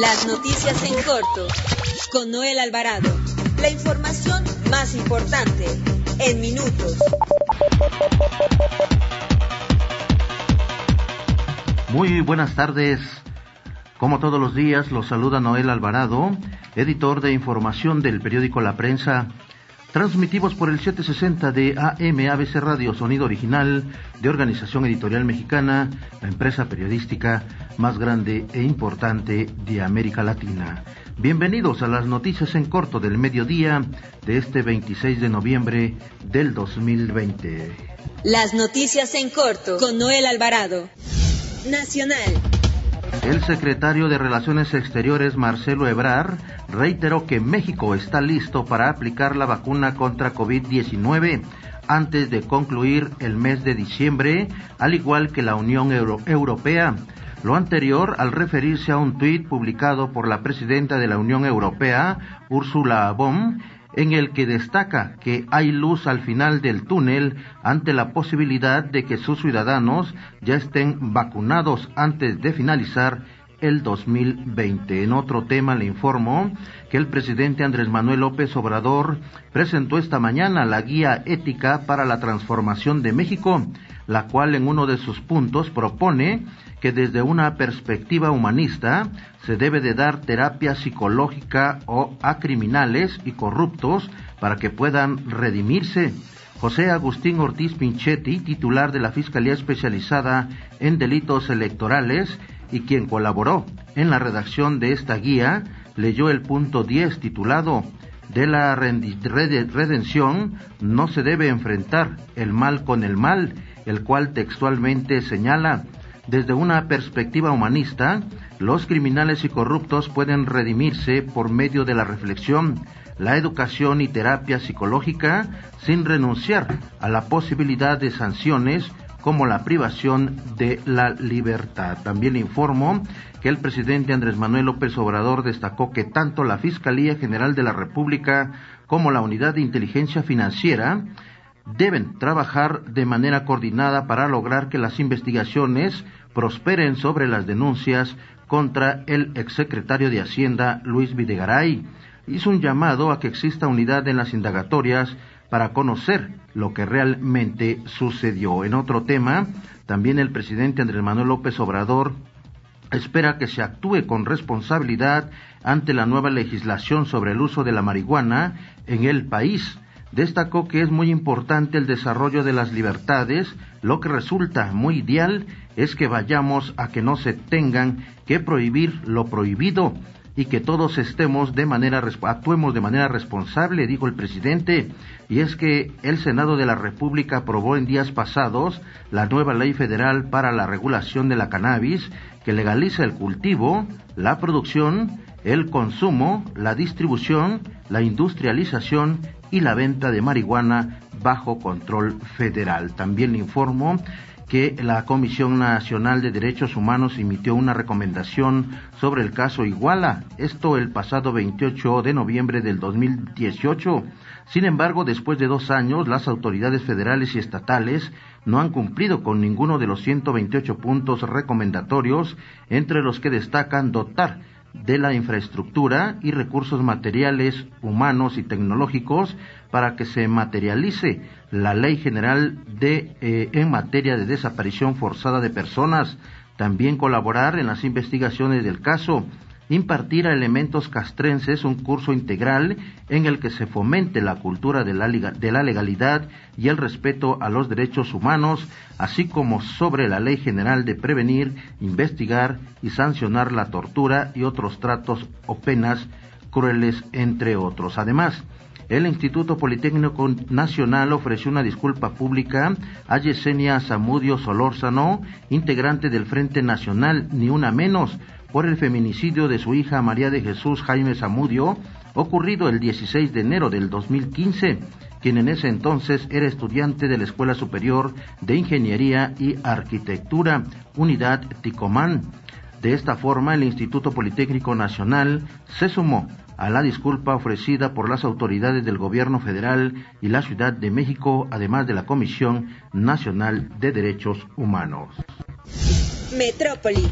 Las noticias en corto con Noel Alvarado. La información más importante en minutos. Muy buenas tardes. Como todos los días, los saluda Noel Alvarado, editor de información del periódico La Prensa. Transmitimos por el 760 de AM ABC Radio, sonido original de Organización Editorial Mexicana, la empresa periodística más grande e importante de América Latina. Bienvenidos a las noticias en corto del mediodía de este 26 de noviembre del 2020. Las noticias en corto con Noel Alvarado. Nacional. El secretario de Relaciones Exteriores, Marcelo Ebrar, reiteró que México está listo para aplicar la vacuna contra COVID-19 antes de concluir el mes de diciembre, al igual que la Unión Europea. Lo anterior al referirse a un tuit publicado por la presidenta de la Unión Europea, Ursula von en el que destaca que hay luz al final del túnel ante la posibilidad de que sus ciudadanos ya estén vacunados antes de finalizar el 2020. En otro tema le informo que el presidente Andrés Manuel López Obrador presentó esta mañana la guía ética para la transformación de México, la cual en uno de sus puntos propone que desde una perspectiva humanista se debe de dar terapia psicológica o a criminales y corruptos para que puedan redimirse. José Agustín Ortiz Pinchetti, titular de la Fiscalía Especializada en Delitos Electorales y quien colaboró en la redacción de esta guía, leyó el punto 10 titulado de la redención no se debe enfrentar el mal con el mal, el cual textualmente señala desde una perspectiva humanista, los criminales y corruptos pueden redimirse por medio de la reflexión, la educación y terapia psicológica sin renunciar a la posibilidad de sanciones como la privación de la libertad. También informo que el presidente Andrés Manuel López Obrador destacó que tanto la Fiscalía General de la República como la Unidad de Inteligencia Financiera deben trabajar de manera coordinada para lograr que las investigaciones prosperen sobre las denuncias contra el exsecretario de Hacienda Luis Videgaray. Hizo un llamado a que exista unidad en las indagatorias para conocer lo que realmente sucedió. En otro tema, también el presidente Andrés Manuel López Obrador espera que se actúe con responsabilidad ante la nueva legislación sobre el uso de la marihuana en el país. Destacó que es muy importante el desarrollo de las libertades, lo que resulta muy ideal es que vayamos a que no se tengan que prohibir lo prohibido y que todos estemos de manera actuemos de manera responsable, dijo el presidente, y es que el Senado de la República aprobó en días pasados la nueva ley federal para la regulación de la cannabis que legaliza el cultivo, la producción, el consumo, la distribución, la industrialización y la venta de marihuana bajo control federal. También le informo que la Comisión Nacional de Derechos Humanos emitió una recomendación sobre el caso Iguala, esto el pasado 28 de noviembre del 2018. Sin embargo, después de dos años, las autoridades federales y estatales no han cumplido con ninguno de los 128 puntos recomendatorios, entre los que destacan dotar de la infraestructura y recursos materiales, humanos y tecnológicos para que se materialice la Ley General de, eh, en materia de desaparición forzada de personas, también colaborar en las investigaciones del caso, impartir a elementos castrenses un curso integral en el que se fomente la cultura de la, legalidad y el respeto a los derechos humanos, así como sobre la ley general de prevenir, investigar y sancionar la tortura y otros tratos o penas crueles, entre otros. Además, el Instituto Politécnico Nacional ofreció una disculpa pública a Yesenia Zamudio Solórzano, integrante del Frente Nacional, ni una menos, por el feminicidio de su hija María de Jesús Jaime Zamudio, ocurrido el 16 de enero del 2015, quien en ese entonces era estudiante de la Escuela Superior de Ingeniería y Arquitectura, Unidad Ticomán. De esta forma, el Instituto Politécnico Nacional se sumó a la disculpa ofrecida por las autoridades del Gobierno Federal y la Ciudad de México, además de la Comisión Nacional de Derechos Humanos. Metrópoli.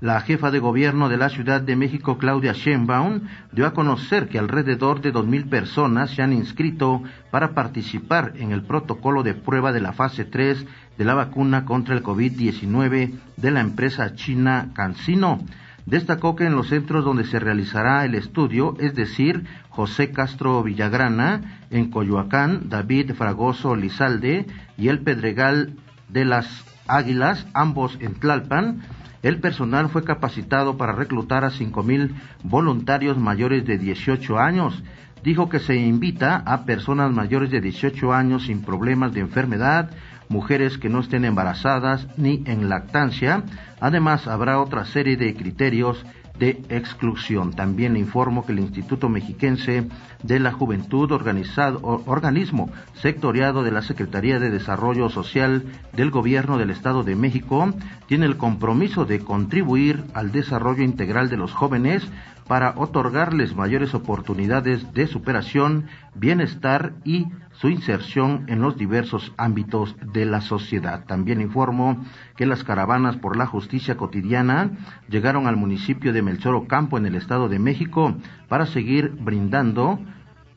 La jefa de gobierno de la Ciudad de México, Claudia Sheinbaum, dio a conocer que alrededor de 2.000 personas se han inscrito para participar en el protocolo de prueba de la fase 3 de la vacuna contra el COVID-19 de la empresa china CanSino. Destacó que en los centros donde se realizará el estudio, es decir, José Castro Villagrana, en Coyoacán, David Fragoso Lizalde y el Pedregal de las Águilas, ambos en Tlalpan, el personal fue capacitado para reclutar a 5.000 voluntarios mayores de 18 años. Dijo que se invita a personas mayores de 18 años sin problemas de enfermedad, mujeres que no estén embarazadas ni en lactancia. Además, habrá otra serie de criterios de exclusión. También informo que el Instituto Mexiquense de la Juventud, organizado, organismo sectoriado de la Secretaría de Desarrollo Social del Gobierno del Estado de México, tiene el compromiso de contribuir al desarrollo integral de los jóvenes para otorgarles mayores oportunidades de superación, bienestar y su inserción en los diversos ámbitos de la sociedad. También informo que las caravanas por la justicia cotidiana llegaron al municipio de Melchor Ocampo en el Estado de México para seguir brindando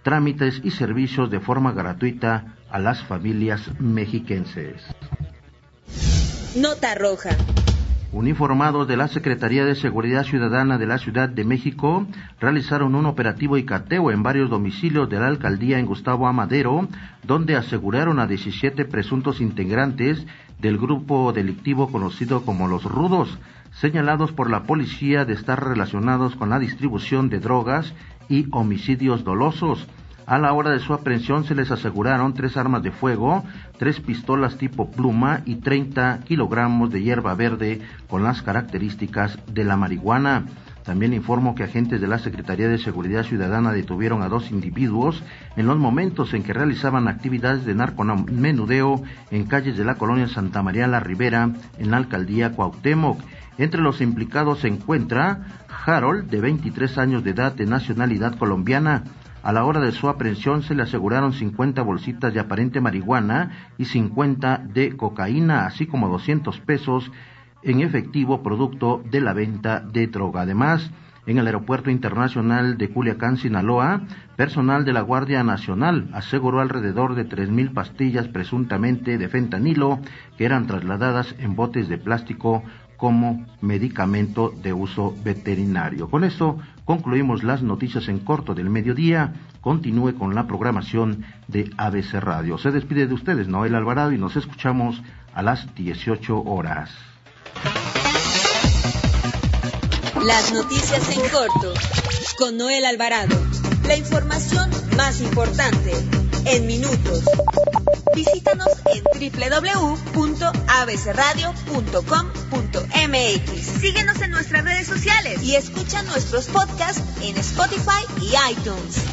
trámites y servicios de forma gratuita a las familias mexiquenses. Nota roja. Uniformados de la Secretaría de Seguridad Ciudadana de la Ciudad de México realizaron un operativo y cateo en varios domicilios de la alcaldía en Gustavo Amadero, donde aseguraron a 17 presuntos integrantes del grupo delictivo conocido como los Rudos, señalados por la policía de estar relacionados con la distribución de drogas y homicidios dolosos. A la hora de su aprehensión se les aseguraron tres armas de fuego, tres pistolas tipo pluma y 30 kilogramos de hierba verde con las características de la marihuana. También informo que agentes de la Secretaría de Seguridad Ciudadana detuvieron a dos individuos en los momentos en que realizaban actividades de narcomenudeo en calles de la colonia Santa María la Ribera, en la alcaldía Cuauhtémoc. Entre los implicados se encuentra Harold, de 23 años de edad, de nacionalidad colombiana, a la hora de su aprehensión se le aseguraron 50 bolsitas de aparente marihuana y 50 de cocaína, así como 200 pesos en efectivo producto de la venta de droga. Además, en el Aeropuerto Internacional de Culiacán, Sinaloa, personal de la Guardia Nacional aseguró alrededor de 3.000 pastillas presuntamente de fentanilo que eran trasladadas en botes de plástico como medicamento de uso veterinario. Con esto concluimos las noticias en corto del mediodía. Continúe con la programación de ABC Radio. Se despide de ustedes Noel Alvarado y nos escuchamos a las 18 horas. Las noticias en corto con Noel Alvarado. La información más importante en minutos. Visítanos en www.abcradio.com.mx. Síguenos en nuestras redes sociales y escucha nuestros podcasts en Spotify y iTunes.